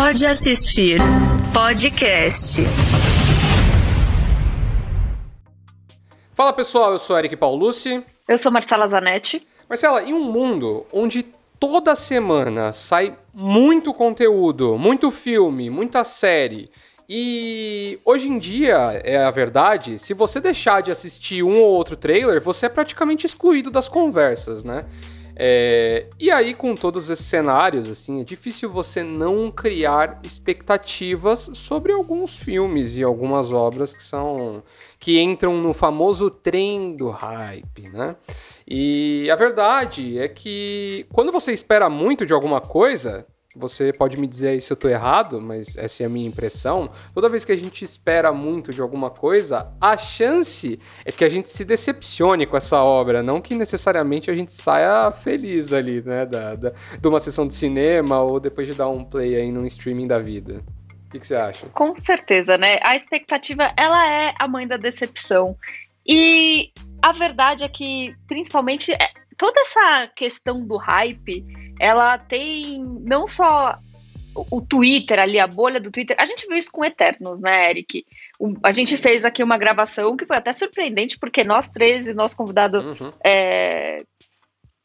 Pode assistir podcast. Fala pessoal, eu sou Eric Paulucci. Eu sou Marcela Zanetti. Marcela, em um mundo onde toda semana sai muito conteúdo, muito filme, muita série, e hoje em dia, é a verdade, se você deixar de assistir um ou outro trailer, você é praticamente excluído das conversas, né? É, e aí, com todos esses cenários, assim, é difícil você não criar expectativas sobre alguns filmes e algumas obras que são que entram no famoso trem do hype, né? E a verdade é que quando você espera muito de alguma coisa, você pode me dizer aí se eu tô errado, mas essa é a minha impressão. Toda vez que a gente espera muito de alguma coisa, a chance é que a gente se decepcione com essa obra, não que necessariamente a gente saia feliz ali, né, da, da de uma sessão de cinema ou depois de dar um play aí num streaming da vida. O que, que você acha? Com certeza, né? A expectativa, ela é a mãe da decepção. E a verdade é que, principalmente, é, toda essa questão do hype ela tem não só o Twitter ali, a bolha do Twitter. A gente viu isso com Eternos, né, Eric? O, a gente fez aqui uma gravação que foi até surpreendente, porque nós três e nosso convidado uhum. é,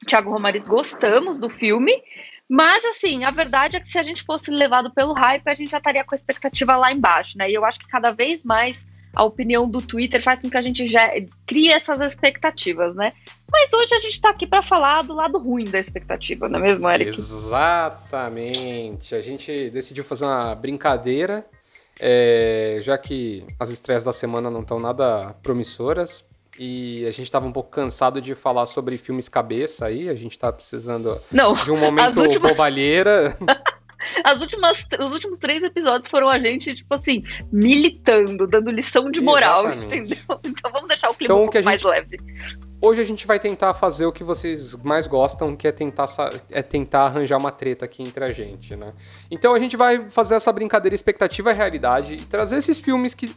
Thiago Romariz gostamos do filme. Mas, assim, a verdade é que se a gente fosse levado pelo hype, a gente já estaria com a expectativa lá embaixo, né? E eu acho que cada vez mais a opinião do Twitter faz com que a gente já crie essas expectativas, né? Mas hoje a gente está aqui para falar do lado ruim da expectativa, não é mesmo, Eric? Exatamente. A gente decidiu fazer uma brincadeira, é, já que as estreias da semana não estão nada promissoras. E a gente estava um pouco cansado de falar sobre filmes cabeça aí. A gente está precisando não, de um momento últimas... bobalheira. As últimas, os últimos três episódios foram a gente, tipo assim, militando, dando lição de moral, Exatamente. entendeu? Então vamos deixar o clima então, um pouco mais leve. Hoje a gente vai tentar fazer o que vocês mais gostam, que é tentar, é tentar arranjar uma treta aqui entre a gente, né? Então a gente vai fazer essa brincadeira expectativa e realidade e trazer esses filmes que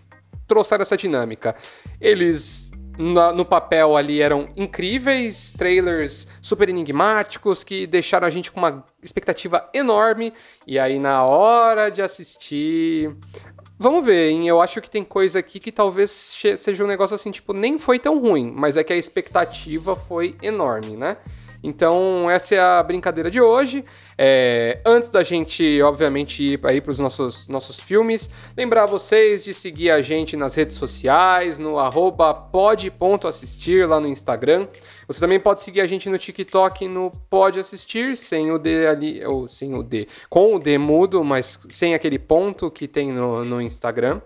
trouxeram essa dinâmica. Eles na, no papel ali eram incríveis, trailers super enigmáticos que deixaram a gente com uma expectativa enorme. E aí, na hora de assistir. Vamos ver, hein? Eu acho que tem coisa aqui que talvez seja um negócio assim, tipo, nem foi tão ruim, mas é que a expectativa foi enorme, né? Então, essa é a brincadeira de hoje. É, antes da gente, obviamente, ir aí para os nossos, nossos filmes, lembrar vocês de seguir a gente nas redes sociais, no pod.assistir lá no Instagram. Você também pode seguir a gente no TikTok no Pode Assistir, sem o D ali, ou sem o D, com o D mudo, mas sem aquele ponto que tem no, no Instagram.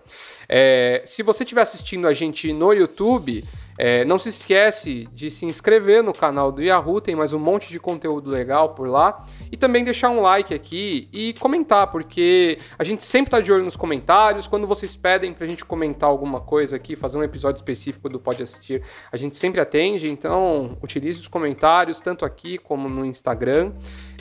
É, se você estiver assistindo a gente no YouTube, é, não se esquece de se inscrever no canal do Yahoo, tem mais um monte de conteúdo legal por lá. E também deixar um like aqui e comentar, porque a gente sempre está de olho nos comentários. Quando vocês pedem para a gente comentar alguma coisa aqui, fazer um episódio específico do Pode Assistir, a gente sempre atende. Então, utilize os comentários, tanto aqui como no Instagram.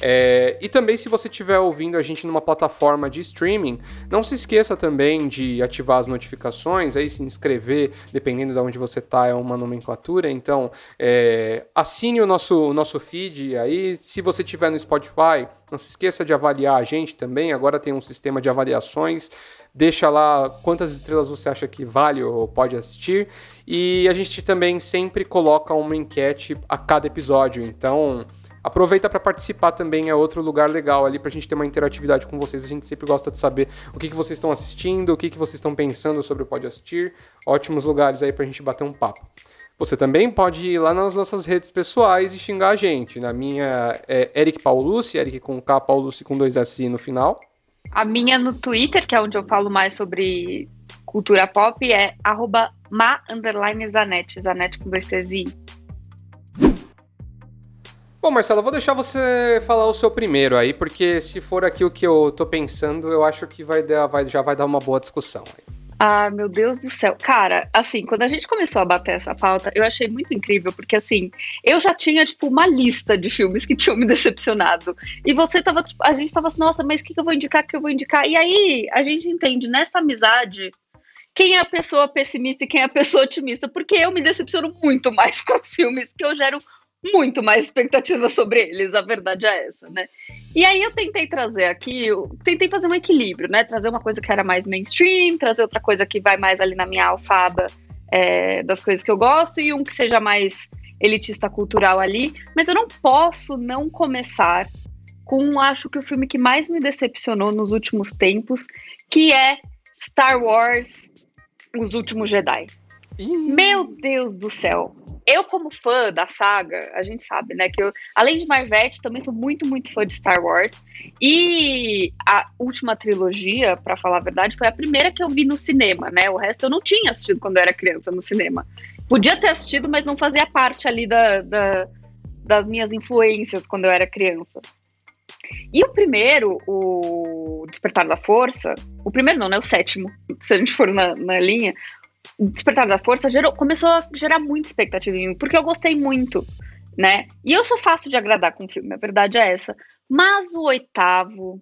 É, e também, se você estiver ouvindo a gente numa plataforma de streaming, não se esqueça também de ativar as notificações, aí se inscrever, dependendo de onde você está, é uma nomenclatura. Então, é, assine o nosso, nosso feed aí. Se você estiver no Spotify, não se esqueça de avaliar a gente também. Agora tem um sistema de avaliações. Deixa lá quantas estrelas você acha que vale ou pode assistir. E a gente também sempre coloca uma enquete a cada episódio. Então Aproveita para participar também, é outro lugar legal ali para a gente ter uma interatividade com vocês. A gente sempre gosta de saber o que, que vocês estão assistindo, o que, que vocês estão pensando sobre o Pode Assistir. Ótimos lugares aí para a gente bater um papo. Você também pode ir lá nas nossas redes pessoais e xingar a gente. Na minha é Eric Paulucci, Eric com K, Paulucci com dois S no final. A minha no Twitter, que é onde eu falo mais sobre cultura pop, é arroba Zanetti com dois T's Bom, Marcelo, eu vou deixar você falar o seu primeiro aí, porque se for aqui o que eu tô pensando, eu acho que vai dar, vai, já vai dar uma boa discussão. Ah, meu Deus do céu. Cara, assim, quando a gente começou a bater essa pauta, eu achei muito incrível, porque assim, eu já tinha, tipo, uma lista de filmes que tinham me decepcionado. E você tava, tipo, a gente tava assim, nossa, mas o que, que eu vou indicar, o que eu vou indicar? E aí, a gente entende, nessa amizade, quem é a pessoa pessimista e quem é a pessoa otimista, porque eu me decepciono muito mais com os filmes que eu gero muito mais expectativa sobre eles, a verdade é essa, né? E aí eu tentei trazer aqui, eu tentei fazer um equilíbrio, né? Trazer uma coisa que era mais mainstream, trazer outra coisa que vai mais ali na minha alçada é, das coisas que eu gosto, e um que seja mais elitista cultural ali. Mas eu não posso não começar com, acho que o filme que mais me decepcionou nos últimos tempos, que é Star Wars Os Últimos Jedi. Meu Deus do céu! Eu, como fã da saga, a gente sabe, né, que eu, além de Marvete, também sou muito, muito fã de Star Wars. E a última trilogia, para falar a verdade, foi a primeira que eu vi no cinema, né? O resto eu não tinha assistido quando eu era criança no cinema. Podia ter assistido, mas não fazia parte ali da, da das minhas influências quando eu era criança. E o primeiro, o Despertar da Força, o primeiro não, né? O sétimo, se a gente for na, na linha, Despertar da Força gerou, começou a gerar muita expectativa em mim, porque eu gostei muito, né? E eu sou fácil de agradar com o filme, a verdade é essa. Mas o oitavo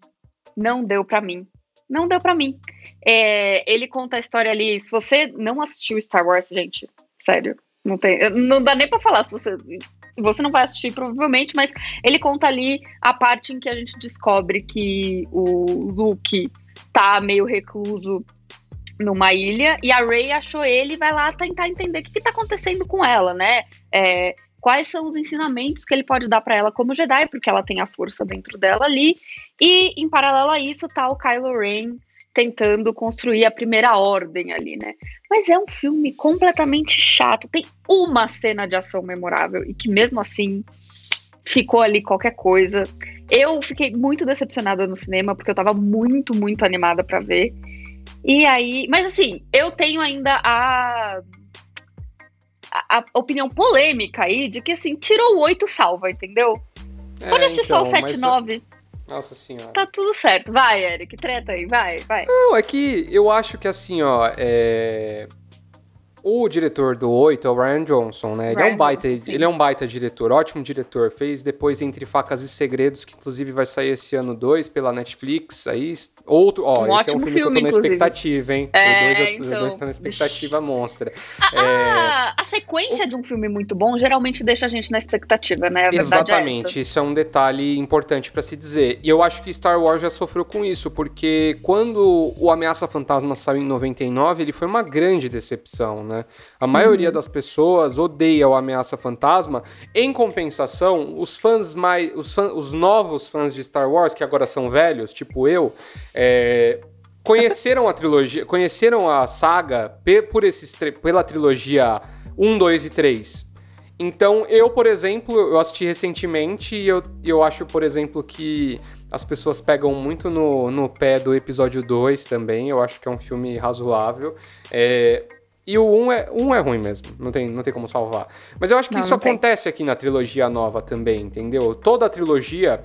não deu para mim. Não deu para mim. É, ele conta a história ali. Se você não assistiu Star Wars, gente, sério, não tem, não dá nem para falar se você você não vai assistir provavelmente, mas ele conta ali a parte em que a gente descobre que o Luke tá meio recluso numa ilha e a Ray achou ele e vai lá tentar entender o que, está acontecendo com ela, né? É, quais são os ensinamentos que ele pode dar para ela como Jedi, porque ela tem a força dentro dela ali. E em paralelo a isso tá o Kylo Ren tentando construir a primeira ordem ali, né? Mas é um filme completamente chato. Tem uma cena de ação memorável e que mesmo assim ficou ali qualquer coisa. Eu fiquei muito decepcionada no cinema porque eu tava muito, muito animada para ver. E aí, mas assim, eu tenho ainda a, a, a opinião polêmica aí de que assim, tirou o 8 salva, entendeu? É, Pode assistir então, só o 7 mas... 9. Nossa senhora. Tá tudo certo. Vai, Eric, treta aí, vai, vai. Não, é que eu acho que assim, ó, é... O diretor do 8 é o Ryan Johnson, né? Ele, é um baita, Johnson, ele é um baita diretor, ótimo diretor. Fez depois Entre Facas e Segredos, que inclusive vai sair esse ano 2 pela Netflix. Aí, outro, ó, um esse é um filme, filme, que eu tô na expectativa, hein? É, o 2 então... está na expectativa monstra. A, é... a, sequência o... de um filme muito bom geralmente deixa a gente na expectativa, né? A é Exatamente, é isso é um detalhe importante para se dizer. E eu acho que Star Wars já sofreu com isso, porque quando o Ameaça Fantasma saiu em 99, ele foi uma grande decepção, né? A maioria uhum. das pessoas odeia o Ameaça Fantasma. Em compensação, os fãs mais. Os, fãs, os novos fãs de Star Wars, que agora são velhos, tipo eu, é, conheceram a trilogia, conheceram a saga por esses, pela trilogia 1, 2 e 3. Então, eu, por exemplo, eu assisti recentemente e eu, eu acho, por exemplo, que as pessoas pegam muito no, no pé do episódio 2 também. Eu acho que é um filme razoável. É, e o 1 é, 1 é ruim mesmo, não tem, não tem como salvar. Mas eu acho que não, isso não acontece tem. aqui na trilogia nova também, entendeu? Toda a trilogia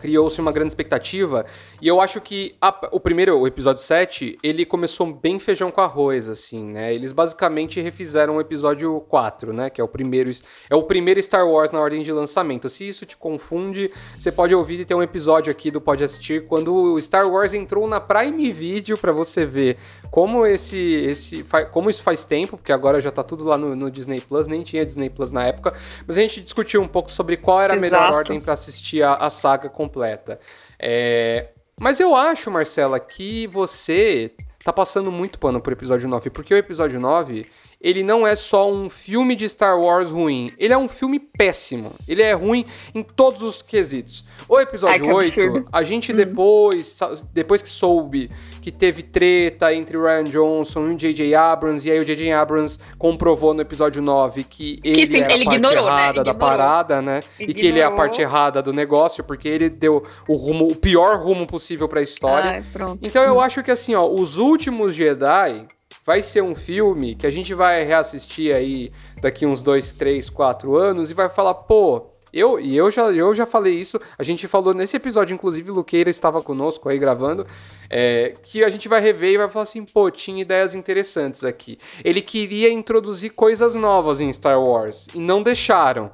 criou-se uma grande expectativa. E eu acho que a, o primeiro, o episódio 7, ele começou bem feijão com arroz, assim, né? Eles basicamente refizeram o episódio 4, né? Que é o primeiro. É o primeiro Star Wars na ordem de lançamento. Se isso te confunde, você pode ouvir e ter um episódio aqui do Pode Assistir quando o Star Wars entrou na Prime Video para você ver como esse, esse. Como isso faz tempo, porque agora já tá tudo lá no, no, Disney Plus, nem tinha Disney Plus na época. Mas a gente discutiu um pouco sobre qual era a Exato. melhor ordem para assistir a, a, saga completa. É, mas eu acho, Marcela, que você tá passando muito pano pro episódio 9, porque o episódio 9 ele não é só um filme de Star Wars ruim, ele é um filme péssimo. Ele é ruim em todos os quesitos. O episódio Ai, 8, absurdo. a gente uhum. depois, depois que soube que teve treta entre o Ryan Johnson e o J.J. Abrams, e aí o J.J. Abrams comprovou no episódio 9 que ele que, sim, era ele a parte ignorou, né? errada né? da parada, né? Ignorou. E que ele é a parte errada do negócio, porque ele deu o rumo, o pior rumo possível para a história. Ai, então eu hum. acho que assim, ó, os últimos Jedi vai ser um filme que a gente vai reassistir aí daqui uns dois, três, quatro anos e vai falar, pô, eu, e eu já, eu já falei isso, a gente falou nesse episódio, inclusive, Luqueira estava conosco aí gravando, é, que a gente vai rever e vai falar assim, pô, tinha ideias interessantes aqui. Ele queria introduzir coisas novas em Star Wars e não deixaram.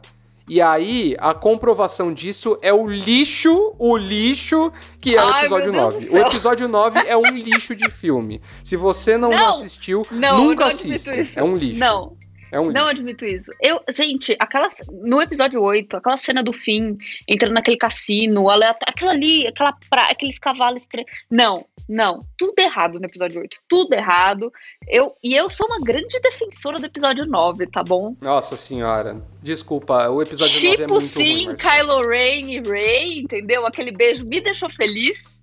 E aí, a comprovação disso é o lixo, o lixo que é Ai, o episódio 9. O episódio 9 é um lixo de filme. Se você não, não assistiu, não, nunca não assista. É um lixo. Não. É um Não admito isso. Eu, gente, aquela no episódio 8, aquela cena do fim, entrando naquele cassino, aleatório, aquela ali, aquela pra, aqueles cavalos. Não, não, tudo errado no episódio 8, tudo errado. Eu e eu sou uma grande defensora do episódio 9, tá bom? Nossa senhora. Desculpa, o episódio 9 é tipo muito sim, ruim. Kylo Ren e Rey, entendeu? Aquele beijo me deixou feliz,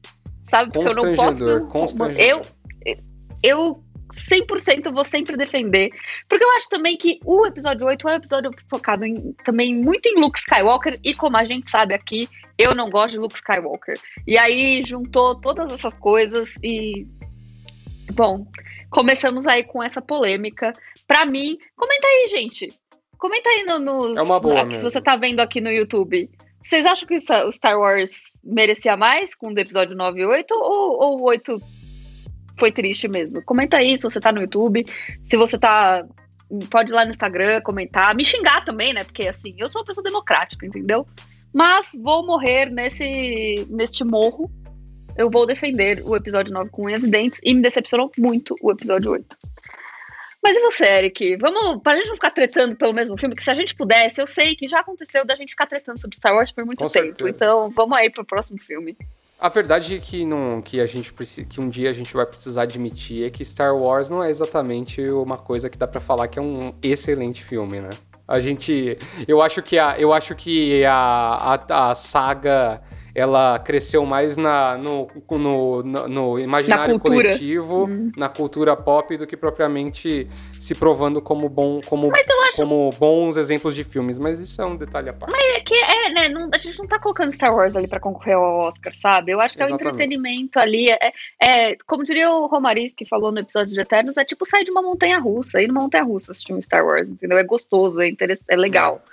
sabe? Porque eu não posso. Constrangedor. Eu, eu 100% vou sempre defender. Porque eu acho também que o episódio 8 é um episódio focado em, também muito em Luke Skywalker. E como a gente sabe aqui, eu não gosto de Luke Skywalker. E aí juntou todas essas coisas e. Bom, começamos aí com essa polêmica. Pra mim, comenta aí, gente. Comenta aí no, nos- É uma boa se você tá vendo aqui no YouTube. Vocês acham que o Star Wars merecia mais com o episódio 9 e 8? Ou, ou o 8 foi triste mesmo? Comenta aí se você tá no YouTube, se você tá. Pode ir lá no Instagram comentar, me xingar também, né? Porque assim, eu sou uma pessoa democrática, entendeu? Mas vou morrer nesse neste morro. Eu vou defender o episódio 9 com unhas e dentes e me decepcionou muito o episódio 8. Mas e você, Eric? Vamos, pra gente não ficar tretando pelo mesmo filme, que se a gente pudesse, eu sei que já aconteceu da gente ficar tretando sobre Star Wars por muito Com tempo. certeza. Então, vamos aí pro próximo filme. A verdade é que, não, que a gente que um dia a gente vai precisar admitir é que Star Wars não é exatamente uma coisa que dá pra falar que é um excelente filme, né? A gente, eu acho que a, eu acho que a, a, a saga ela cresceu mais na, no, no, no, no imaginário Na coletivo, na cultura pop, do que propriamente se provando como, bom, como, Mas acho como bons exemplos de filmes. Mas isso é um detalhe à parte. É que é, né? Não, a gente não tá colocando Star Wars ali pra concorrer ao Oscar, sabe? Eu acho que é o Exatamente. entretenimento ali. É, é- como diria o Romariz que falou no episódio de Eternos, é tipo sair de uma montanha russa, ir numa montanha russa assistir um Star Wars, entendeu? É gostoso, é, é legal.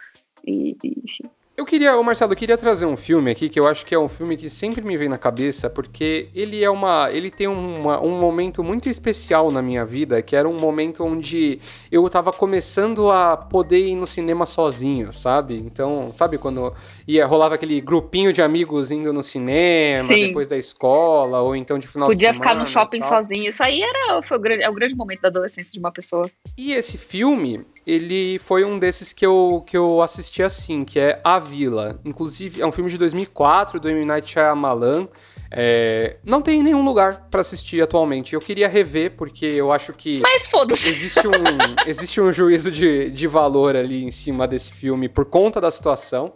E, e, enfim. Eu queria, ô Marcelo, eu queria trazer um filme aqui que eu acho que é um filme que sempre me vem na cabeça, porque ele é uma. ele tem uma- um momento muito especial na minha vida, que era um momento onde eu tava começando a poder ir no cinema sozinho, sabe? Então, sabe quando ia, rolava aquele grupinho de amigos indo no cinema, Sim. depois da escola, ou então de final de Podia semana. ficar no shopping sozinho. Isso aí era, foi o grande, é o grande momento da adolescência de uma pessoa. E esse filme, ele foi um desses que eu, que eu assisti assim, que é A Vila. Inclusive, é um filme de 2004, do M. Night Shyamalan. É, não tem em nenhum lugar pra assistir atualmente. Eu queria rever, porque eu acho que Mas foda-se. existe um, existe um juízo de, de valor ali em cima desse filme por conta da situação.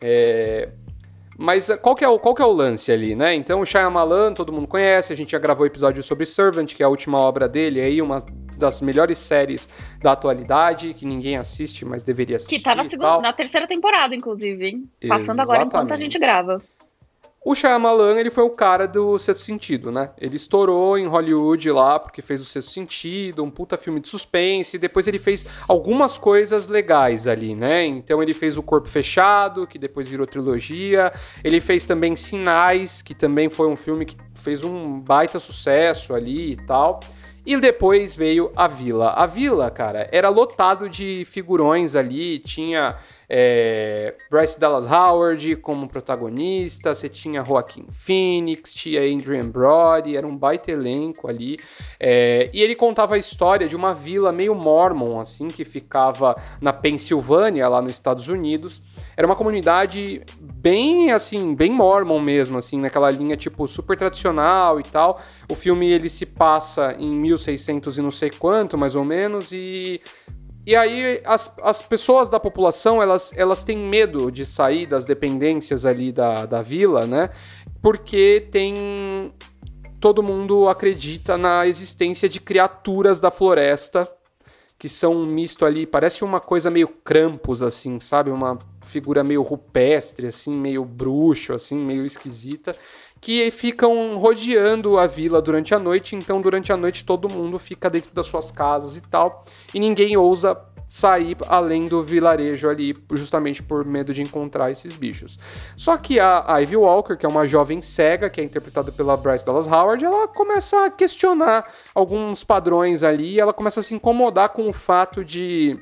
É, mas eh, qual que, é o, qual que é o lance ali, né? Então, o Shyamalan, todo mundo conhece, a gente já gravou episódio sobre Servant, que é a última obra dele, aí uma das melhores séries da atualidade, que ninguém assiste, mas deveria assistir Que tá na, segunda, na terceira temporada, inclusive, hein? Passando agora enquanto a Exatamente. gente grava. O Shyamalan, ele foi o cara do Sexto Sentido, né? Ele estourou em Hollywood lá, porque fez o Sexto Sentido, um puta filme de suspense, e depois ele fez algumas coisas legais ali, né? Então ele fez O Corpo Fechado, que depois virou trilogia, ele fez também Sinais, que também foi um filme que fez um baita sucesso ali e tal. E depois veio A Vila. A Vila, cara, era lotado de figurões ali, tinha é, Bryce Dallas Howard como protagonista, você tinha Joaquin Phoenix, tinha Adrian Brody, era um baita elenco ali. É, e ele contava a história de uma vila meio mormon, assim, que ficava na Pensilvânia, lá nos Estados Unidos. Era uma comunidade bem, assim, bem mormon mesmo, assim, naquela linha, tipo, super tradicional e tal. O filme, ele se passa em 1600 e não sei quanto, mais ou menos, e... E aí as, as pessoas da população, elas, elas têm medo de sair das dependências ali da, da vila, né? Porque tem... Todo mundo acredita na existência de criaturas da floresta, que são um misto ali, parece uma coisa meio Krampus, assim, sabe? Uma figura meio rupestre, assim, meio bruxo, assim, meio esquisita, que ficam rodeando a vila durante a noite, então durante a noite todo mundo fica dentro das suas casas e tal, e ninguém ousa sair além do vilarejo ali, justamente por medo de encontrar esses bichos. Só que a Ivy Walker, que é uma jovem cega, que é interpretada pela Bryce Dallas Howard, ela começa a questionar alguns padrões ali, ela começa a se incomodar com o fato de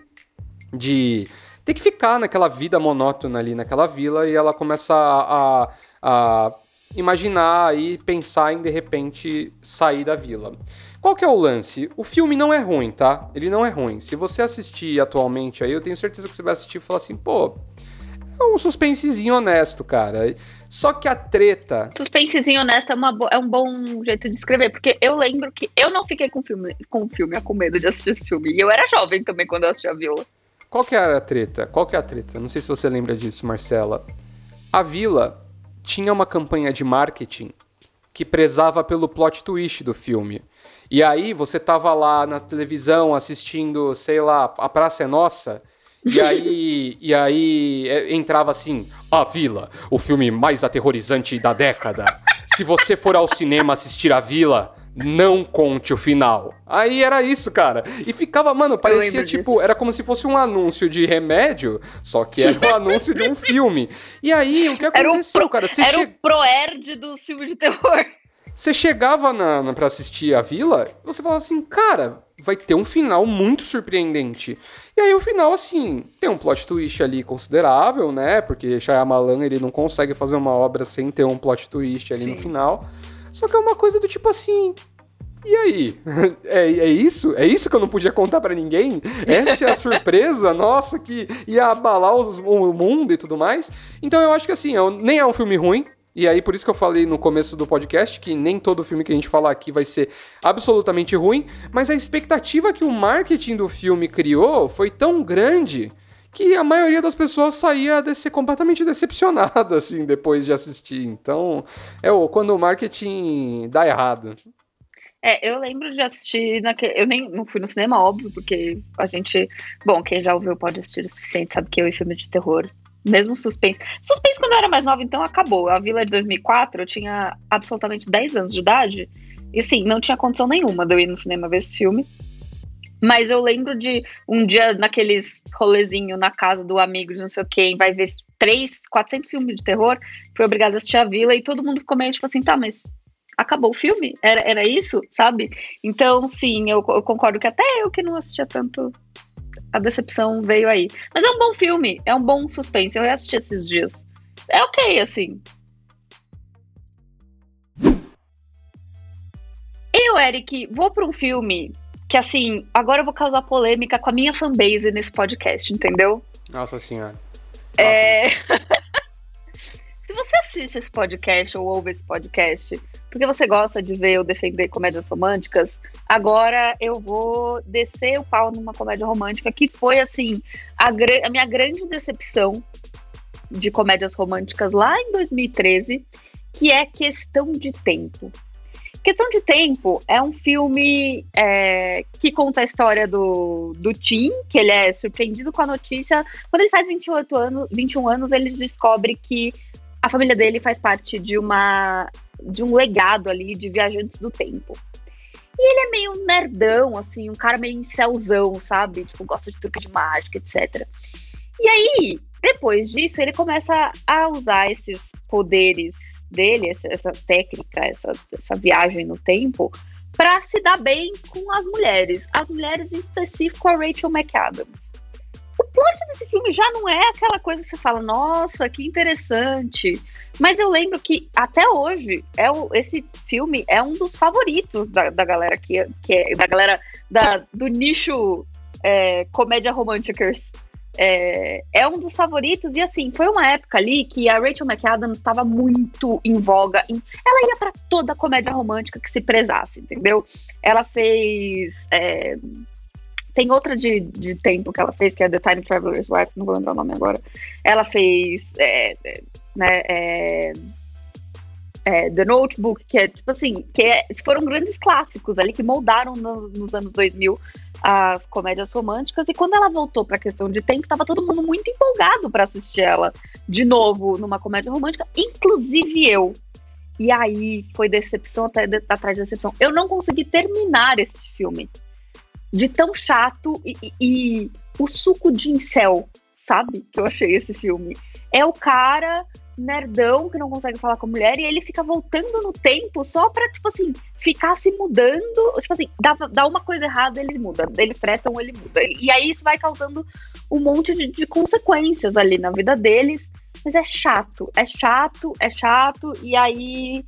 de ter que ficar naquela vida monótona ali naquela vila. E ela começa a, a, a imaginar e pensar em de repente sair da vila. Qual que é o lance? O filme não é ruim, tá? Ele não é ruim. Se você assistir atualmente aí, eu tenho certeza que você vai assistir e falar assim, pô, é um suspensezinho honesto, cara. Só que a treta. Suspensezinho honesto é, uma é um bom jeito de escrever, porque eu lembro que eu não fiquei com filme, com filme, com medo de assistir esse filme. E eu era jovem também quando eu assisti a Vila. Qual que era a treta? Qual que é a treta? Não sei se você lembra disso, Marcela. A Vila tinha uma campanha de marketing que prezava pelo plot twist do filme. E aí você tava lá na televisão assistindo, sei lá, A Praça é Nossa, e aí, e aí é, entrava assim: A Vila, o filme mais aterrorizante da década. Se você for ao cinema assistir A Vila, não conte o final. Aí era isso, cara. E ficava, mano, parecia tipo, disso. era como se fosse um anúncio de remédio, só que era um anúncio de um filme. E aí, o que aconteceu, era o pro, cara? Você era che... o proerd dos filmes de terror. Você chegava na, na, pra assistir a Vila, você falava assim, cara, vai ter um final muito surpreendente. E aí o final, assim, tem um plot twist ali considerável, né? Porque Shyamalan, ele não consegue fazer uma obra sem ter um plot twist ali Sim. no final. Só que é uma coisa do tipo assim, e aí? É, é isso? É isso que eu não podia contar para ninguém? Essa é a surpresa? Nossa, que ia abalar os, o mundo e tudo mais. Então eu acho que assim, eu, nem é um filme ruim, e aí, por isso que eu falei no começo do podcast que nem todo filme que a gente falar aqui vai ser absolutamente ruim, mas a expectativa que o marketing do filme criou foi tão grande que a maioria das pessoas saía de ser completamente decepcionada, assim, depois de assistir. Então, é o, quando o marketing dá errado. É, eu lembro de assistir naquele. Eu nem não fui no cinema, óbvio, porque a gente. Bom, quem já ouviu pode assistir o suficiente, sabe que eu e filme de terror mesmo suspense. Suspense quando eu era mais nova, então acabou. A Vila de 2004, eu tinha absolutamente 10 anos de idade. E assim, não tinha condição nenhuma de eu ir no cinema ver esse filme. Mas eu lembro de um dia naqueles rolezinho na casa do amigo de não sei quem, vai ver três, 400 filmes de terror, fui obrigada a assistir a Vila e todo mundo ficou meio tipo assim, tá, mas acabou o filme? Era, era isso, sabe? Então, sim, eu, eu concordo que até eu que não assistia tanto a decepção veio aí. Mas é um bom filme, é um bom suspense. Eu assisti esses dias. É ok, assim. Eu, Eric, vou para um filme que, assim, agora eu vou causar polêmica com a minha fanbase nesse podcast, entendeu? Nossa senhora. É. Se você assiste esse podcast ou ouve esse podcast porque você gosta de ver eu defender comédias românticas, agora eu vou descer o pau numa comédia romântica que foi, assim, a, a minha grande decepção de comédias românticas lá em 2013, que é Questão de Tempo. Questão de Tempo é um filme é, que conta a história do, do Tim, que ele é surpreendido com a notícia. Quando ele faz 28 anos, 21 anos, ele descobre que a família dele faz parte de uma de um legado ali de viajantes do tempo. E ele é meio nerdão, assim, um cara meio incelzão, sabe? Tipo, gosta de truque de mágica, etc. E aí, depois disso, ele começa a usar esses poderes dele, essa, técnica, essa, essa viagem no tempo, para se dar bem com as mulheres. As mulheres, em específico, a Rachel McAdams o plot desse filme já não é aquela coisa que você fala, nossa, que interessante. Mas eu lembro que até hoje é o, esse filme é um dos favoritos da, da galera que, que é da galera da, do nicho é, comédia românticas. É, é, um dos favoritos, e assim, foi uma época ali que a Rachel McAdams estava muito em voga. Em, ela ia para toda comédia romântica que se prezasse, entendeu? Ela fez é, tem outra de, de tempo que ela fez, que é The Time Traveler's Wife, não vou lembrar o nome agora. Ela fez é, né, é, é, The Notebook, que é tipo assim, que é, foram grandes clássicos ali que moldaram no, nos anos 2000 as comédias românticas. E quando ela voltou para a questão de tempo, tava todo mundo muito empolgado para assistir ela de novo numa comédia romântica, inclusive eu. E aí foi decepção até de, atrás de decepção. Eu não consegui terminar esse filme de tão chato e, e, e o suco de incel, sabe? Que eu achei esse filme. É o cara nerdão que não consegue falar com a mulher e ele fica voltando no tempo só pra, tipo assim, ficar se mudando. Tipo assim, dá, dá uma coisa errada, eles mudam. Eles tretam, ele muda. E aí isso vai causando um monte de, de consequências ali na vida deles. Mas é chato, é chato, é chato. E aí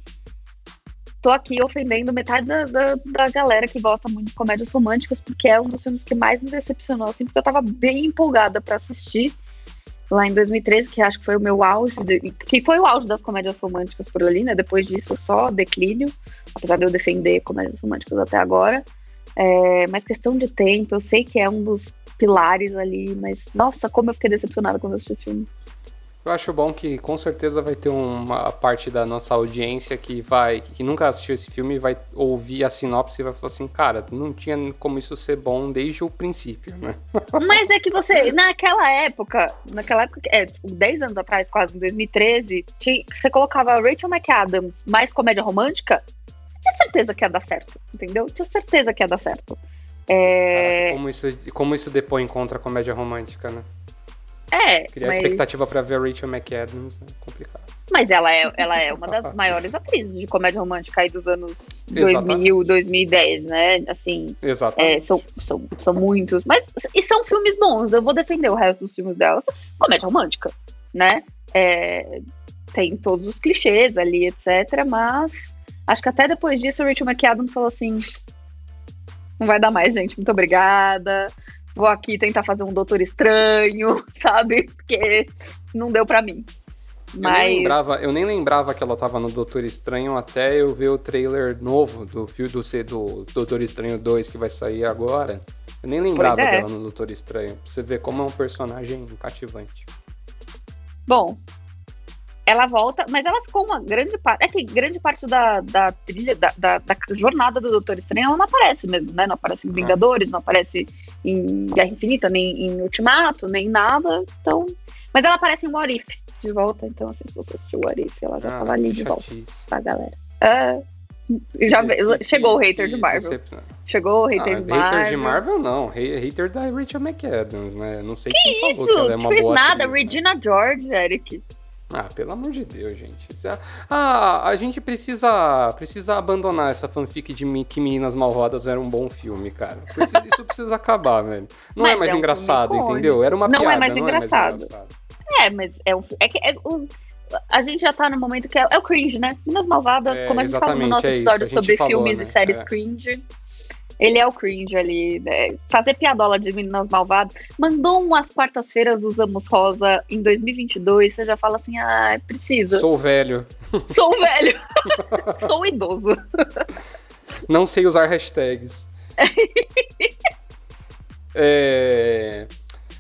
tô aqui ofendendo metade da, da, da, galera que gosta muito de comédias românticas, porque é um dos filmes que mais me decepcionou, assim, porque eu tava bem empolgada para assistir lá em 2013, que acho que foi o meu auge, de, que foi o auge das comédias românticas por ali, né? Depois disso, só declínio, apesar de eu defender comédias românticas até agora. É, mas questão de tempo, eu sei que é um dos pilares ali, mas nossa, como eu fiquei decepcionada quando assisti esse filme. Eu acho bom que com certeza vai ter uma parte da nossa audiência que vai, que nunca assistiu esse filme, vai ouvir a sinopse e vai falar assim, cara, não tinha como isso ser bom desde o princípio, né? Mas é que você, naquela época, naquela época, é, 10 tipo, anos atrás, quase, em 2013, tinha, você colocava Rachel McAdams mais comédia romântica, você tinha certeza que ia dar certo, entendeu? Tinha certeza que ia dar certo. É... Caraca, como, isso, como isso depõe contra a comédia romântica, né? É. Criar mas... expectativa pra ver a Rachel McAdams é complicado. Mas ela é, ela é uma das maiores atrizes de comédia romântica aí dos anos Exatamente. 2000, 2010, né? Assim. Exatamente. É, são, são, são muitos. Mas. E são filmes bons. Eu vou defender o resto dos filmes dela. Comédia romântica, né? É, tem todos os clichês ali, etc. Mas. Acho que até depois disso a Rachel McAdams falou assim: não vai dar mais, gente. Muito obrigada vou aqui tentar fazer um doutor estranho, sabe? Porque não deu para mim. Mas... Eu, nem lembrava, eu nem lembrava que ela tava no Doutor Estranho até eu ver o trailer novo do filme do, do Doutor Estranho 2 que vai sair agora. Eu nem lembrava é. dela no Doutor Estranho. Pra você ver como é um personagem cativante. Bom, ela volta, mas ela ficou uma grande parte. É que grande parte da, da trilha, da, da, da, jornada do Doutor Estranho, ela não aparece mesmo, né? Não aparece em é. Vingadores, não aparece em Guerra Infinita, nem em Ultimato, nem nada. Então. Mas ela aparece em What If de volta, então assim, se você assistiu What If, ela já ah, tava ali de volta pra galera. É, já que, chegou que, o hater de Marvel. Chegou o hater ah, de Marvel. Hater de Marvel não, hater da Rachel McAdams, né? Não sei que quem isso? falou que ela é uma fez boa nada, atriz, né? Regina né? George, Eric. Ah, pelo amor de Deus, gente. É- ah, a gente precisa precisa abandonar essa fanfic de que Meninas Malvadas era um bom filme, cara. Isso precisa acabar, velho. Não mas é mais é um engraçado, entendeu? Era uma não piada, é mais não engraçado. é mais engraçado. É, mas é, um, é que é, o, a gente já tá no momento que é, é o cringe, né? Meninas Malvadas, é, como a gente falou no nosso é episódio sobre falou, filmes né? e séries é. cringe. Ele é o cringe ali, né? Fazer piadola de meninas malvadas. Mandou umas quartas-feiras usamos rosa em 2022, você já fala assim, ah, precisa. Sou velho. Sou velho. Sou idoso. Não sei usar hashtags. é...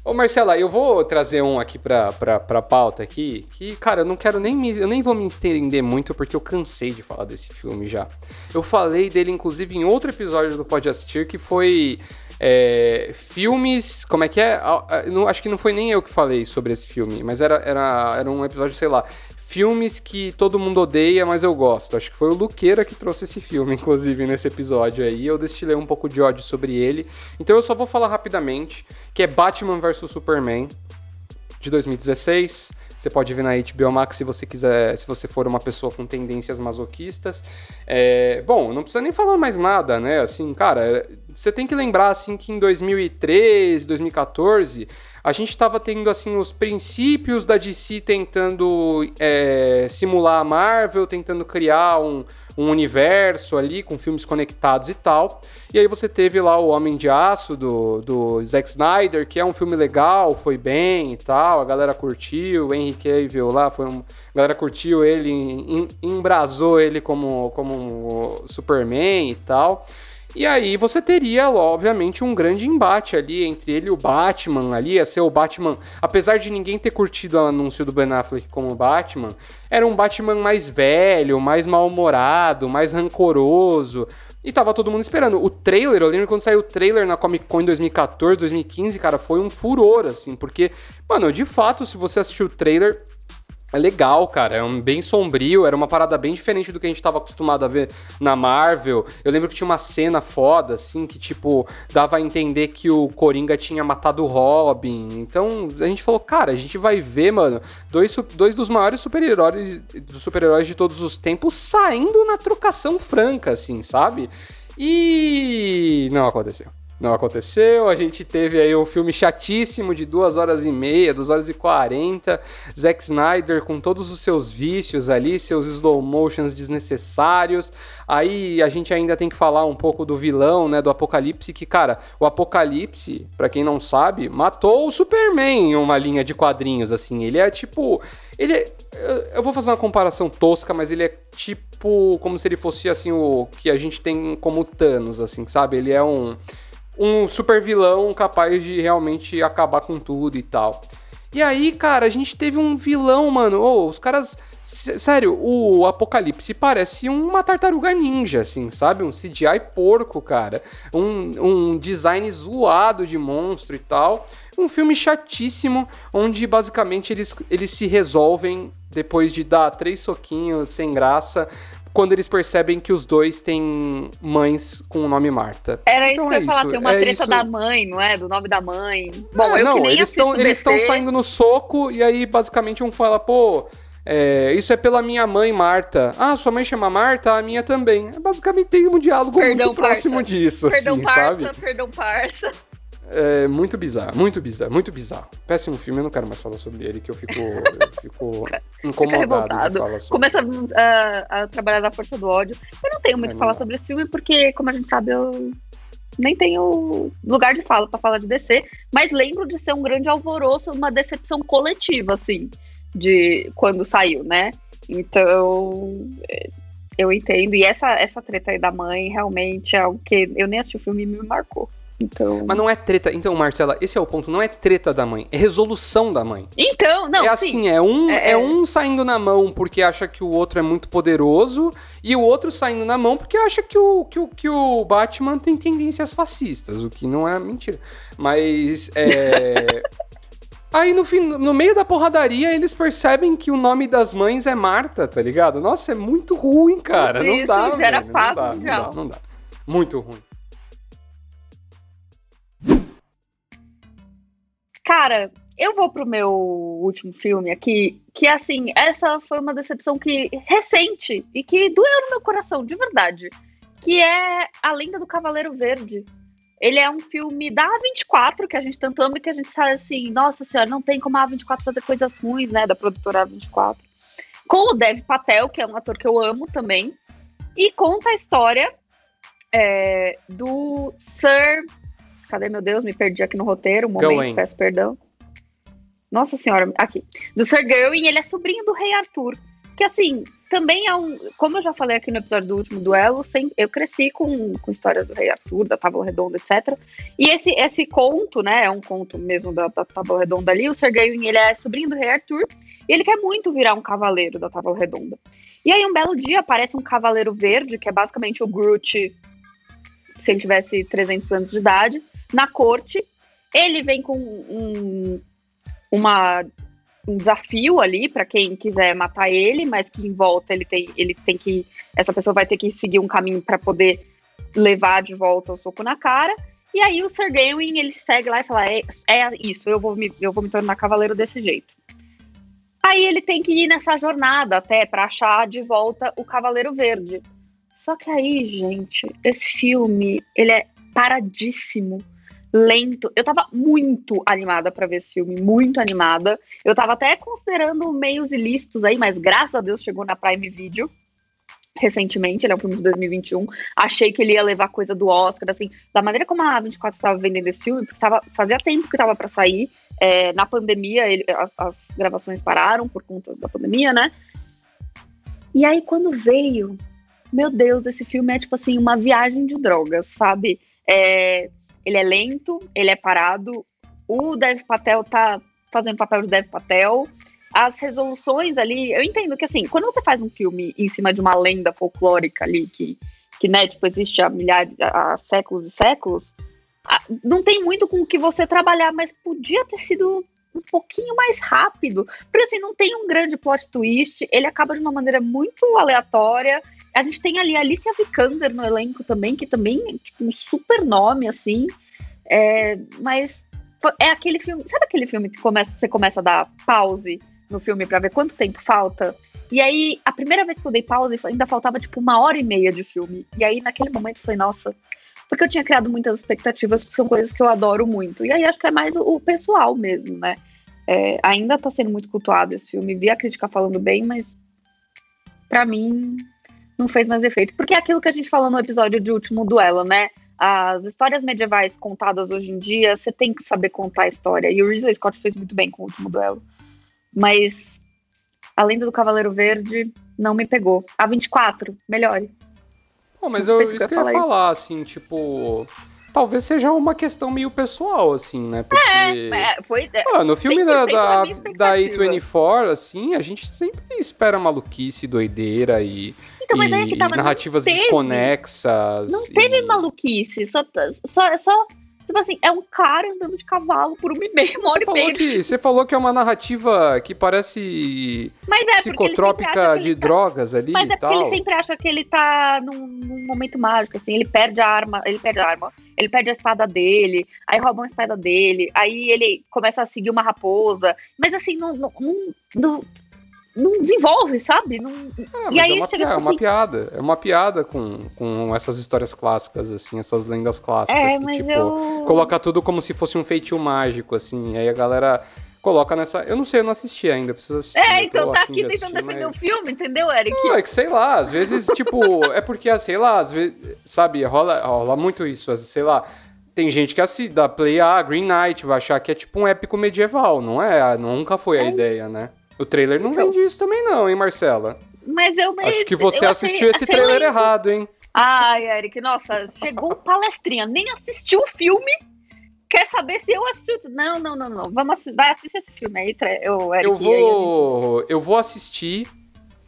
Ô Marcela, eu vou trazer um aqui pra, pra, pra pauta aqui, que, cara, eu não quero nem me, eu nem vou me estender muito, porque eu cansei de falar desse filme já. Eu falei dele, inclusive, em outro episódio do Pode Assistir, que foi é, filmes. Como é que é? Não, acho que não foi nem eu que falei sobre esse filme, mas era, era, era um episódio, sei lá, filmes que todo mundo odeia, mas eu gosto. Acho que foi o Luqueira que trouxe esse filme, inclusive, nesse episódio aí. Eu destilei um pouco de ódio sobre ele. Então eu só vou falar rapidamente, que é Batman vs Superman, de 2016. Você pode ver na HBO Max se você quiser, se você for uma pessoa com tendências masoquistas. É, bom, não precisa nem falar mais nada, né? Assim, cara, você tem que lembrar assim que em 2013, 2014 a gente estava tendo assim os princípios da DC tentando é, simular a Marvel, tentando criar um, um universo ali com filmes conectados e tal. E aí você teve lá o Homem de Aço do, do Zack Snyder, que é um filme legal, foi bem e tal, a galera curtiu, o Henry Cavill lá, foi um, a galera curtiu ele, em, embrasou ele como, como um Superman e tal. E aí você teria, obviamente, um grande embate ali entre ele e o Batman ali, ia ser o Batman, apesar de ninguém ter curtido o anúncio do Ben Affleck como Batman, era um Batman mais velho, mais mal-humorado, mais rancoroso, e tava todo mundo esperando. O trailer, eu lembro quando saiu o trailer na Comic Con em 2014, 2015, cara, foi um furor, assim, porque, mano, de fato, se você assistiu o trailer, é legal, cara. É um bem sombrio, era uma parada bem diferente do que a gente tava acostumado a ver na Marvel. Eu lembro que tinha uma cena foda, assim, que, tipo, dava a entender que o Coringa tinha matado o Robin. Então, a gente falou, cara, a gente vai ver, mano, dois, dois dos maiores super-heróis super de todos os tempos saindo na trocação franca, assim, sabe? E não aconteceu. Não aconteceu. A gente teve aí um filme chatíssimo de 2 horas e meia, 2 horas e 40. Zack Snyder com todos os seus vícios ali, seus slow motions desnecessários. Aí a gente ainda tem que falar um pouco do vilão, né, do Apocalipse, que, cara, o Apocalipse, para quem não sabe, matou o Superman em uma linha de quadrinhos, assim. Ele é tipo. Ele é, Eu vou fazer uma comparação tosca, mas ele é tipo. Como se ele fosse, assim, o que a gente tem como Thanos, assim, sabe? Ele é um um super vilão capaz de realmente acabar com tudo e tal. E aí, cara, a gente teve um vilão, mano. Oh, os caras. Sério, o Apocalipse parece uma tartaruga ninja, assim, sabe? Um CGI porco, cara. Um, um design zoado de monstro e tal. Um filme chatíssimo, onde basicamente eles, eles se resolvem depois de dar três soquinhos sem graça quando eles percebem que os dois têm mães com o nome Marta. Era isso então que eu ia é falar, tem uma é treta isso... da mãe, não é? Do nome da mãe. Bom, é, eu não, eles estão eles estão saindo no soco e aí basicamente um fala, pô, é, isso é pela minha mãe, Marta. Ah, sua mãe chama Marta? A minha também. É, basicamente tem um diálogo perdão, muito parça. próximo disso, perdão, assim, parça, sabe? Perdão, parça. É muito bizarro, muito bizarro, muito bizarro. Péssimo filme, eu não quero mais falar sobre ele, que eu fico, eu fico incomodado falar sobre Começa a, a, trabalhar na força do ódio. Eu não tenho muito é, falar sobre esse filme, porque, como a gente sabe, eu nem tenho lugar de fala para falar de DC, mas lembro de ser um grande alvoroço, uma decepção coletiva, assim, de quando saiu, né? Então, eu entendo. E essa, essa treta aí da mãe realmente é algo que eu nem assisti o filme e me marcou. Então... Mas não é treta. Então, Marcela, esse é o ponto. Não é treta da mãe, é resolução da mãe. Então, não. É assim, sim. é um, é, é, é, um saindo na mão porque acha que o outro é muito poderoso, e o outro saindo na mão porque acha que o, que o, que o Batman tem tendências fascistas, o que não é mentira. Mas é. Aí no, fim, no meio da porradaria eles percebem que o nome das mães é Marta, tá ligado? Nossa, é muito ruim, cara. Isso, não dá, gera velho, não, dá, não dá, não dá. Muito ruim. Cara, eu vou pro meu último filme aqui, que assim, essa foi uma decepção que recente e que doeu no meu coração, de verdade. Que é A Lenda do Cavaleiro Verde. Ele é um filme da A24, que a gente tanto ama e que a gente sabe assim, nossa senhora, não tem como a A24 fazer coisas ruins, né, da produtora A24. Com o Dev Patel, que é um ator que eu amo também. E conta a história é, do Sir Cadê meu Deus? Me perdi aqui no roteiro. Um momento, peço perdão. Nossa senhora, aqui. Do Sir Gawain, ele é sobrinho do rei Arthur. Que assim, também é um. Como eu já falei aqui no episódio do último duelo, sem, eu cresci com, com histórias do rei Arthur, da Tábua Redonda, etc. E esse, esse conto, né? É um conto mesmo da, da Tábua Redonda ali. O Sir Gawain, ele é sobrinho do rei Arthur. E ele quer muito virar um cavaleiro da Tábua Redonda. E aí, um belo dia, aparece um cavaleiro verde, que é basicamente o Groot se ele tivesse 300 anos de idade na corte. Ele vem com um, uma, um desafio ali para quem quiser matar ele, mas que em volta ele tem, ele tem que. Essa pessoa vai ter que seguir um caminho para poder levar de volta o soco na cara. E aí o Sir Gawain, ele segue lá e fala: é, é isso, eu vou, me, eu vou me tornar cavaleiro desse jeito. Aí ele tem que ir nessa jornada até para achar de volta o Cavaleiro Verde. Só que aí, gente, esse filme, ele é paradíssimo lento. Eu tava muito animada para ver esse filme, muito animada. Eu tava até considerando meios ilícitos aí, mas graças a Deus chegou na Prime Video recentemente, ele é um filme de 2021. Achei que ele ia levar coisa do Oscar, assim, da maneira como a 24 estava vendendo esse filme, porque tava, fazia tempo que tava para sair. É, na pandemia, ele, as, as gravações pararam por conta da pandemia, né? E aí, quando veio, meu Deus, esse filme é tipo assim, uma viagem de drogas, sabe? É, ele é lento, ele é parado. O Dev Patel tá fazendo papel de Dev Patel. As resoluções ali, eu entendo que assim, quando você faz um filme em cima de uma lenda folclórica ali que, que né, tipo, existe há milhares, há séculos e séculos, não tem muito com o que você trabalhar, mas podia ter sido um pouquinho mais rápido. Porque assim, não tem um grande plot twist, ele acaba de uma maneira muito aleatória a gente tem ali a Alicia Vikander no elenco também, que também é tipo, um super nome, assim. É, mas é aquele filme. Sabe aquele filme que começa, você começa a dar pause no filme para ver quanto tempo falta? E aí, a primeira vez que eu dei pause, ainda faltava tipo uma hora e meia de filme. E aí, naquele momento, eu falei, nossa, porque eu tinha criado muitas expectativas, porque são coisas que eu adoro muito. E aí acho que é mais o, pessoal mesmo, né? É, ainda tá sendo muito cultuado esse filme. Vi a crítica falando bem, mas para mim não fez mais efeito. Porque é aquilo que a gente falou no episódio de Último Duelo, né? As histórias medievais contadas hoje em dia, você tem que saber contar a história. E o Ridley Scott fez muito bem com o Último Duelo. Mas, além do Cavaleiro Verde, não me pegou. A 24, melhore. Mas eu, isso que eu ia falar, assim, tipo. Talvez seja uma questão meio pessoal, assim, né? Porque. É, é foi. Ah, no filme da, da, da A24, assim, a gente sempre espera maluquice, doideira e. Então, mas e, é que tava, narrativas desconexas. Não teve e... maluquice, só, só, só Tipo assim, é um cara andando de cavalo por uma e meia, uma hora e meia. Que, você falou que é uma narrativa que parece é, psicotrópica de tá... drogas ali Mas é porque ele sempre acha que ele tá num, num, momento mágico, assim, ele perde a arma, ele perde a arma, ele perde a espada dele, aí roubam a espada dele, aí ele começa a seguir uma raposa, mas assim, não, não, não, não desenvolve, sabe? Não... Ah, e aí é uma, chega é uma assim... piada. É uma piada com, com essas histórias clássicas, assim, essas lendas clássicas. É, que, mas tipo, eu... coloca tudo como se fosse um feitio mágico, assim. Aí a galera coloca nessa. Eu não sei, eu não assisti ainda, preciso assistir. É, então tá aqui tentando defender mas... o filme, entendeu, Eric? Não, é que sei lá, às vezes, tipo, é porque, sei lá, às vezes, sabe, rola, rola muito isso, sei lá. Tem gente que assim, dá play, ah, Green Knight, vai achar que é tipo um épico medieval, não é? Nunca foi a é ideia, né? O trailer não então, vende isso também não, hein, Marcela? Mas eu Acho que você assistiu esse trailer errado, hein? Ai, Eric, nossa, chegou palestrinha, nem assistiu o filme. Quer saber se eu assisti? Não, não, não, não. Vamos assistir, vai assistir esse filme aí, eu, Eric, eu vou, gente... eu vou assistir.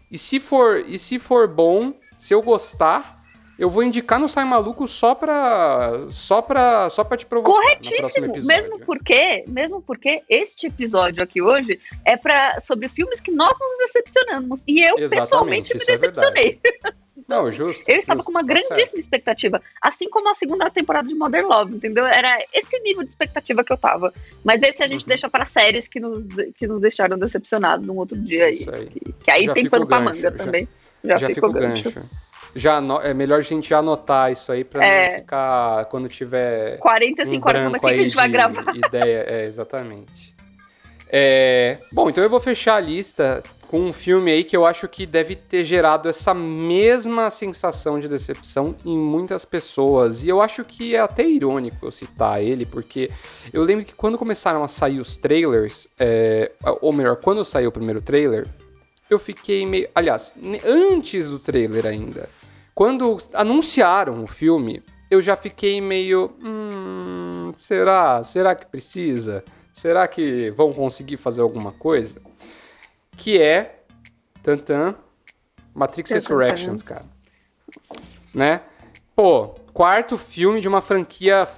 E se for, e se for bom, se eu gostar, eu vou indicar no Sai Maluco só pra. só pra. só pra te provocar. Corretíssimo! Mesmo porque, mesmo porque este episódio aqui hoje é pra, sobre filmes que nós nos decepcionamos. E eu, Exatamente, pessoalmente, me é decepcionei. É Não, justo. Eu estava justo, com uma tá grandíssima expectativa. Assim como a segunda temporada de Modern Love, entendeu? Era esse nível de expectativa que eu tava. Mas esse a gente uhum. deixa para séries que nos, que nos deixaram decepcionados um outro dia aí. aí. Que, que aí já tem pano pra manga já, também. Já, já fica o gancho. gancho já é melhor a gente já anotar isso aí para é. não ficar quando tiver 45 um horas como é que a gente vai gravar. Ideia, é exatamente. É, bom, então eu vou fechar a lista com um filme aí que eu acho que deve ter gerado essa mesma sensação de decepção em muitas pessoas. E eu acho que é até irônico eu citar ele, porque eu lembro que quando começaram a sair os trailers, é, ou melhor, quando saiu o primeiro trailer, eu fiquei meio. Aliás, antes do trailer ainda. Quando anunciaram o filme, eu já fiquei meio. Hum, será? Será que precisa? Será que vão conseguir fazer alguma coisa? Que é. Tantan. Matrix Resurrections, cara. Né? Pô, quarto filme de uma franquia.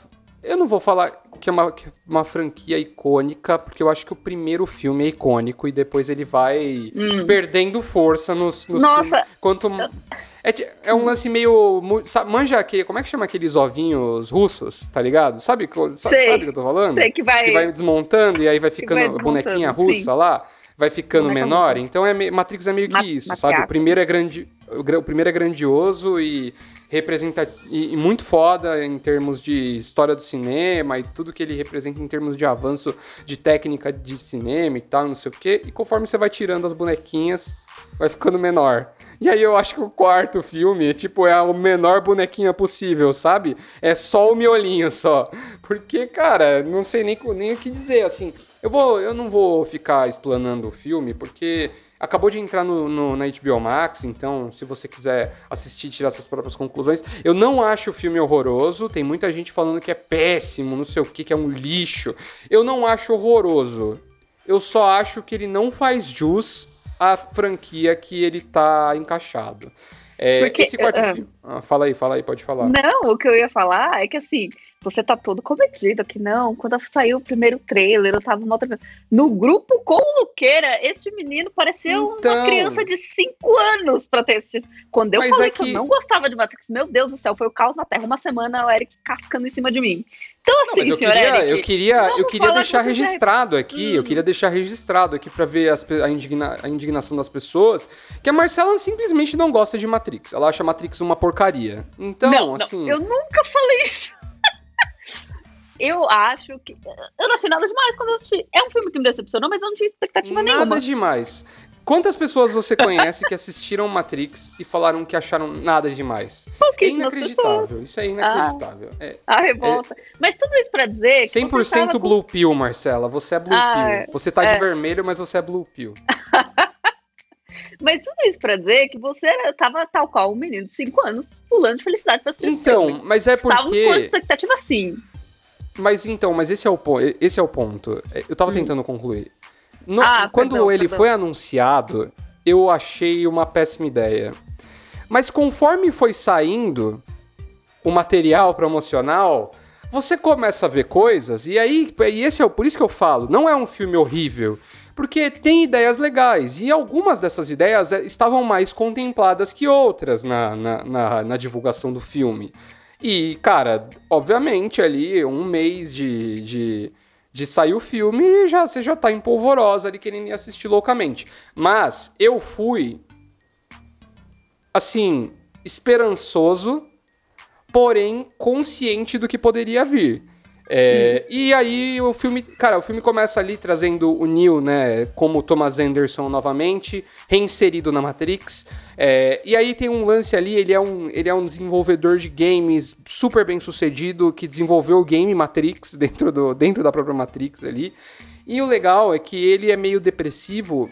Eu não vou falar que é uma, que é uma franquia icônica, porque eu acho que o primeiro filme é icônico e depois ele vai hum. perdendo força nos, nos Nossa! Filmes. Quanto. É, é um lance meio. Sabe, manja aquele. Como é que chama aqueles ovinhos russos, tá ligado? Sabe, sabe, sabe o que eu tô falando? Sei, que vai. Que vai desmontando e aí vai ficando vai bonequinha russa sim. lá. Vai ficando menor. Então é Matrix é meio que isso, sabe? O primeiro é grande. O primeiro é grandioso e e, muito foda em termos de história do cinema e tudo que ele representa em termos de avanço de técnica de cinema e tal, não sei o quê. E conforme você vai tirando as bonequinhas, vai ficando menor. E aí eu acho que o quarto filme, tipo, é a menor bonequinha possível, sabe? É só o miolinho só. Porque, cara, não sei nem, nem o que dizer, assim. Eu, vou, eu não vou ficar explanando o filme, porque acabou de entrar no, no, na HBO Max, então se você quiser assistir e tirar suas próprias conclusões. Eu não acho o filme horroroso, tem muita gente falando que é péssimo, não sei o que, que é um lixo. Eu não acho horroroso. Eu só acho que ele não faz jus a franquia que ele tá encaixado. É, Porque, esse quarto uh, filme. Ah, fala aí, fala aí, pode falar. Não, o que eu ia falar é que assim, você tá todo cometido aqui, não. Quando saiu o primeiro trailer, eu tava uma outra... No grupo com o Luqueira, este menino parecia então... uma criança de 5 anos pra ter assistido. Quando eu Mas falei é que... que... eu não gostava de Matrix, meu Deus do céu, foi o caos na Terra. Uma semana o Eric cascando em cima de mim. Então, assim, não, eu senhor queria, Eric. Eu queria, eu queria deixar registrado aqui, hum. eu queria deixar registrado aqui pra ver as, a, indigna, a indignação das pessoas, que a Marcela simplesmente não gosta de Matrix. Ela acha Matrix uma porcaria porcaria. Então, não, assim. Não, eu nunca falei isso. Eu acho que. Eu não achei nada demais quando eu assisti. É um filme que me decepcionou, mas eu não tinha expectativa nada nenhuma. Nada demais. Quantas pessoas você conhece que assistiram Matrix e falaram que acharam nada demais? É inacreditável. Isso é inacreditável. Ah, é, a revolta. É, mas tudo isso pra dizer. Que 100% com... Blue Pill, Marcela. Você é Blue ah, Pill. É. Você tá é. de vermelho, mas você é Blue Pill. Mas tudo isso pra dizer que você tava tal qual um menino de 5 anos pulando de felicidade pra assistir Então, mas é porque. Estávamos com expectativa sim. Mas então, mas esse é o, po esse é o ponto. Eu tava hum. tentando concluir. No, ah, quando perdão, ele perdão. foi anunciado, eu achei uma péssima ideia. Mas conforme foi saindo o material promocional, você começa a ver coisas, e aí, e esse é por isso que eu falo, não é um filme horrível, porque tem ideias legais, e algumas dessas ideias eh, estavam mais contempladas que outras na, na, na, na divulgação do filme. E, cara, obviamente ali, um mês de, de de sair o filme, já, você já tá em polvorosa ali querendo ir assistir loucamente. Mas eu fui, assim, esperançoso, porém consciente do que poderia vir. É, e aí o filme, cara, o filme começa ali trazendo o Neo, né, como Thomas Anderson novamente, reinserido na Matrix. É, e aí tem um lance ali, ele é um, ele é um desenvolvedor de games super bem sucedido, que desenvolveu o game Matrix dentro, do, dentro da própria Matrix ali. E o legal é que ele é meio depressivo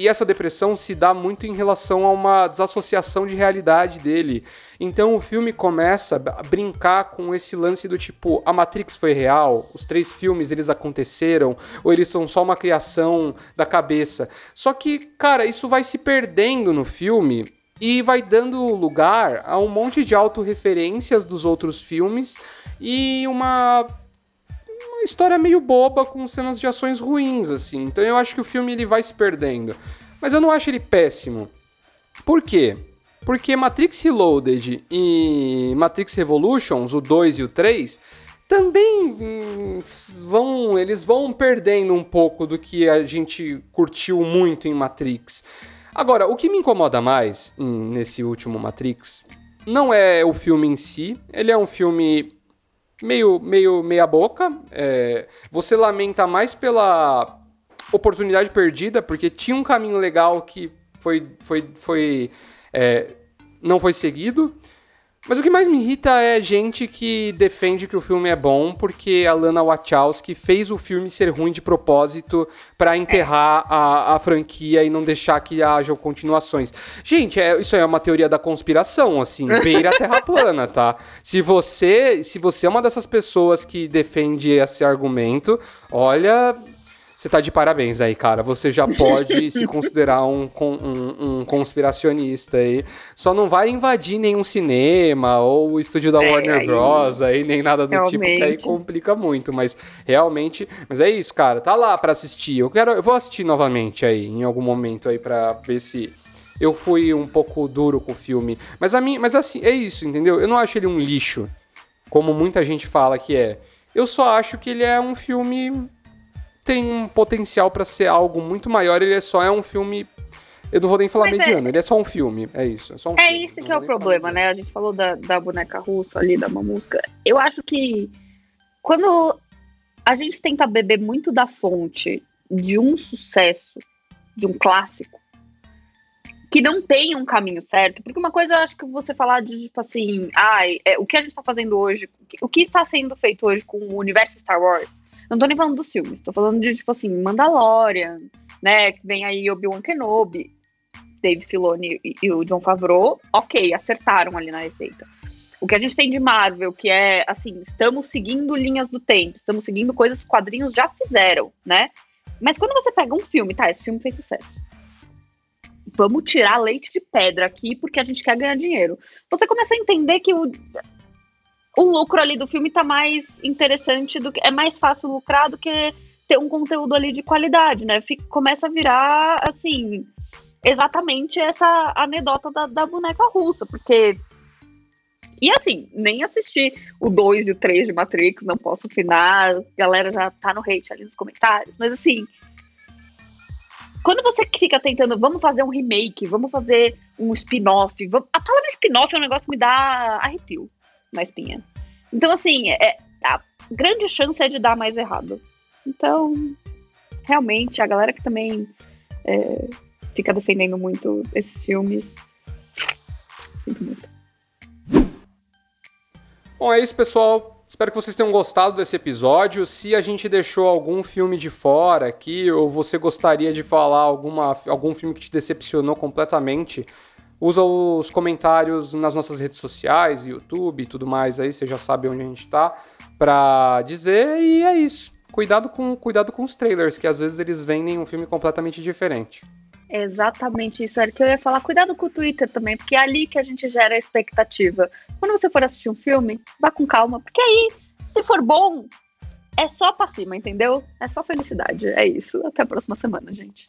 e essa depressão se dá muito em relação a uma desassociação de realidade dele. Então o filme começa a brincar com esse lance do tipo, a Matrix foi real, os três filmes eles aconteceram, ou eles são só uma criação da cabeça. Só que, cara, isso vai se perdendo no filme e vai dando lugar a um monte de autorreferências dos outros filmes e uma uma história meio boba com cenas de ações ruins, assim. Então eu acho que o filme ele vai se perdendo. Mas eu não acho ele péssimo. Por quê? Porque Matrix Reloaded e Matrix Revolutions, o 2 e o 3, também hum, vão, eles vão perdendo um pouco do que a gente curtiu muito em Matrix. Agora, o que me incomoda mais em, nesse último Matrix não é o filme em si, ele é um filme meio, meio meia boca. É, você lamenta mais pela oportunidade perdida, porque tinha um caminho legal que foi, foi, foi é, não foi seguido. Mas o que mais me irrita é gente que defende que o filme é bom porque a Lana Wachowski fez o filme ser ruim de propósito para enterrar a, a, franquia e não deixar que haja continuações. Gente, é, isso é uma teoria da conspiração, assim, beira a terra plana, tá? Se você, se você é uma dessas pessoas que defende esse argumento, olha, você tá de parabéns aí, cara. Você já pode se considerar um, um, um, conspiracionista aí. Só não vai invadir nenhum cinema ou o estúdio da é, Warner aí, Bros. aí, nem nada do realmente. tipo, que aí complica muito. Mas realmente. Mas é isso, cara. Tá lá para assistir. Eu quero. Eu vou assistir novamente aí, em algum momento aí, pra ver se eu fui um pouco duro com o filme. Mas a mim, mas assim, é isso, entendeu? Eu não acho ele um lixo, como muita gente fala que é. Eu só acho que ele é um filme tem um potencial para ser algo muito maior, ele é só é um filme. Eu não vou nem falar Mas é mediano, é... ele é só um filme, é isso. É, um é filme, isso que é o problema, né? A gente falou da, da boneca russa ali, da mamusca. Eu acho que quando a gente tenta beber muito da fonte de um sucesso, de um clássico, que não tem um caminho certo, porque uma coisa eu acho que você falar de, tipo assim, ai, ah, é, o que a gente tá fazendo hoje, o que está sendo feito hoje com o universo Star Wars, não tô nem falando dos filmes, tô falando de, tipo assim, Mandalorian, né? Que vem aí Obi-Wan Kenobi, Dave Filoni e o John Favreau. Ok, acertaram ali na receita. O que a gente tem de Marvel, que é assim, estamos seguindo linhas do tempo, estamos seguindo coisas que os quadrinhos já fizeram, né? Mas quando você pega um filme, tá, esse filme fez sucesso. Vamos tirar leite de pedra aqui porque a gente quer ganhar dinheiro. Você começa a entender que o, o lucro ali do filme tá mais interessante do que. É mais fácil lucrar do que ter um conteúdo ali de qualidade, né? Fica, começa a virar, assim, exatamente essa anedota da, da boneca russa, porque. E assim, nem assisti o 2 e o 3 de Matrix, não posso opinar, a galera já tá no hate ali nos comentários, mas assim. quando você fica tentando, vamos fazer um remake, vamos fazer um spin-off, a palavra spin-off é um negócio que me dá arrepio na espinha. Então, assim, é, a grande chance é de dar mais errado. Então, realmente, a galera que também é, fica defendendo muito esses filmes, sinto muito. Bom, é isso, pessoal. Espero que vocês tenham gostado desse episódio. Se a gente deixou algum filme de fora aqui, ou você gostaria de falar alguma, algum filme que te decepcionou completamente, usa os comentários nas nossas redes sociais, YouTube e tudo mais aí, você já sabe onde a gente tá, pra dizer, e é isso. Cuidado com, cuidado com os trailers, que às vezes eles vendem um filme completamente diferente. Exatamente isso, era que eu ia falar. Cuidado com o Twitter também, porque é ali que a gente gera a expectativa. Quando você for assistir um filme, vá com calma, porque aí, se for bom, é só pra cima, entendeu? É só felicidade. É isso. Até a próxima semana, gente.